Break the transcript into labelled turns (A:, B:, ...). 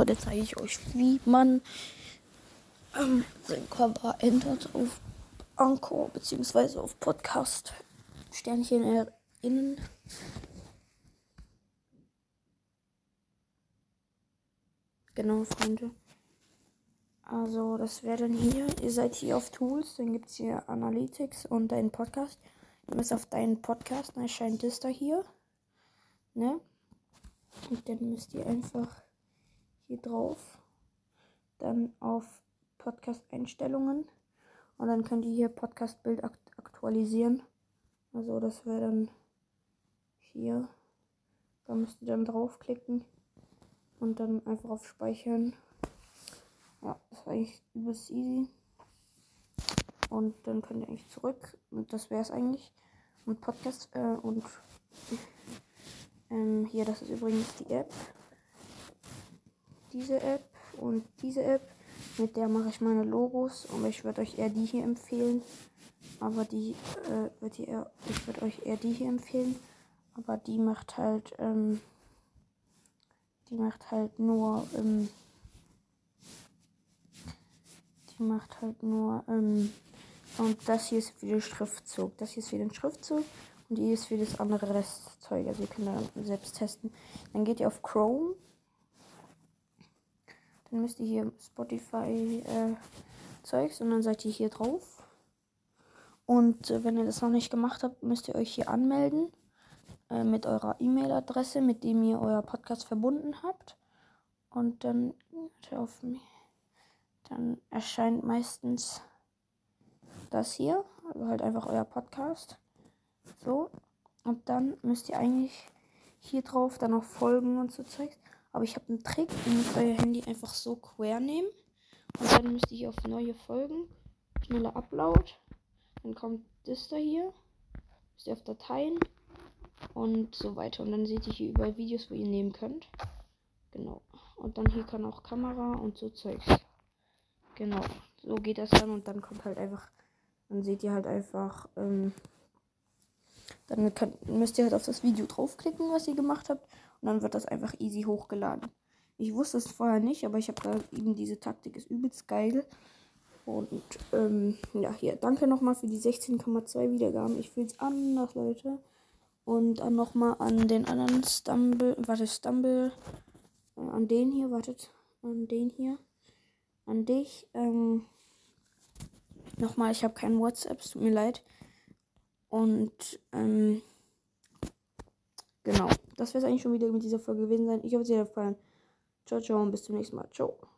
A: Heute zeige ich euch, wie man ähm, sein Cover ändert auf Anchor bzw. auf Podcast Sternchen erinnern. Genau, Freunde. Also, das wäre dann hier. Ihr seid hier auf Tools, dann gibt es hier Analytics und deinen Podcast. Ihr müsst auf deinen Podcast, dann erscheint das da hier. Ne? Und dann müsst ihr einfach hier drauf. Dann auf Podcast-Einstellungen. Und dann könnt ihr hier Podcast-Bild aktualisieren. Also das wäre dann hier. Da müsst ihr dann draufklicken. Und dann einfach auf Speichern. Ja, das war eigentlich übelst easy. Und dann könnt ihr eigentlich zurück. Und das wäre es eigentlich. Und Podcast äh, und ähm, hier, das ist übrigens die App diese App und diese App. Mit der mache ich meine Logos und ich würde euch eher die hier empfehlen. Aber die äh, wird eher, ich würde euch eher die hier empfehlen. Aber die macht halt, ähm, die macht halt nur, ähm, die macht halt nur, ähm, und das hier ist für den Schriftzug. Das hier ist für den Schriftzug und die ist für das andere Restzeug. Also ihr könnt da selbst testen. Dann geht ihr auf Chrome dann müsst ihr hier Spotify äh, Zeugs und dann seid ihr hier drauf. Und äh, wenn ihr das noch nicht gemacht habt, müsst ihr euch hier anmelden äh, mit eurer E-Mail-Adresse, mit dem ihr euer Podcast verbunden habt. Und dann, auf mich, dann erscheint meistens das hier, also halt einfach euer Podcast. So. Und dann müsst ihr eigentlich hier drauf dann noch folgen und so Zeugs. Aber ich habe einen Trick. Ihr müsst euer Handy einfach so quer nehmen. Und dann müsst ihr hier auf neue Folgen. Schneller Upload. Dann kommt das da hier. Müsst ihr auf Dateien. Und so weiter. Und dann seht ihr hier überall Videos, wo ihr nehmen könnt. Genau. Und dann hier kann auch Kamera und so Zeugs. Genau. So geht das dann. Und dann kommt halt einfach. Dann seht ihr halt einfach. Ähm, dann könnt, müsst ihr halt auf das Video draufklicken, was ihr gemacht habt. Und dann wird das einfach easy hochgeladen. Ich wusste es vorher nicht, aber ich habe da eben diese Taktik, ist übelst geil. Und ähm, ja, hier, danke nochmal für die 16,2 Wiedergaben. Ich fühle es anders, Leute. Und dann nochmal an den anderen Stumble, warte, Stumble, äh, an den hier, wartet, an den hier, an dich. Ähm, nochmal, ich habe kein WhatsApp, es tut mir leid. Und ähm, genau, das wäre es eigentlich schon wieder mit dieser Folge gewesen sein. Ich hoffe, es hat euch gefallen. Ciao, ciao und bis zum nächsten Mal. Ciao.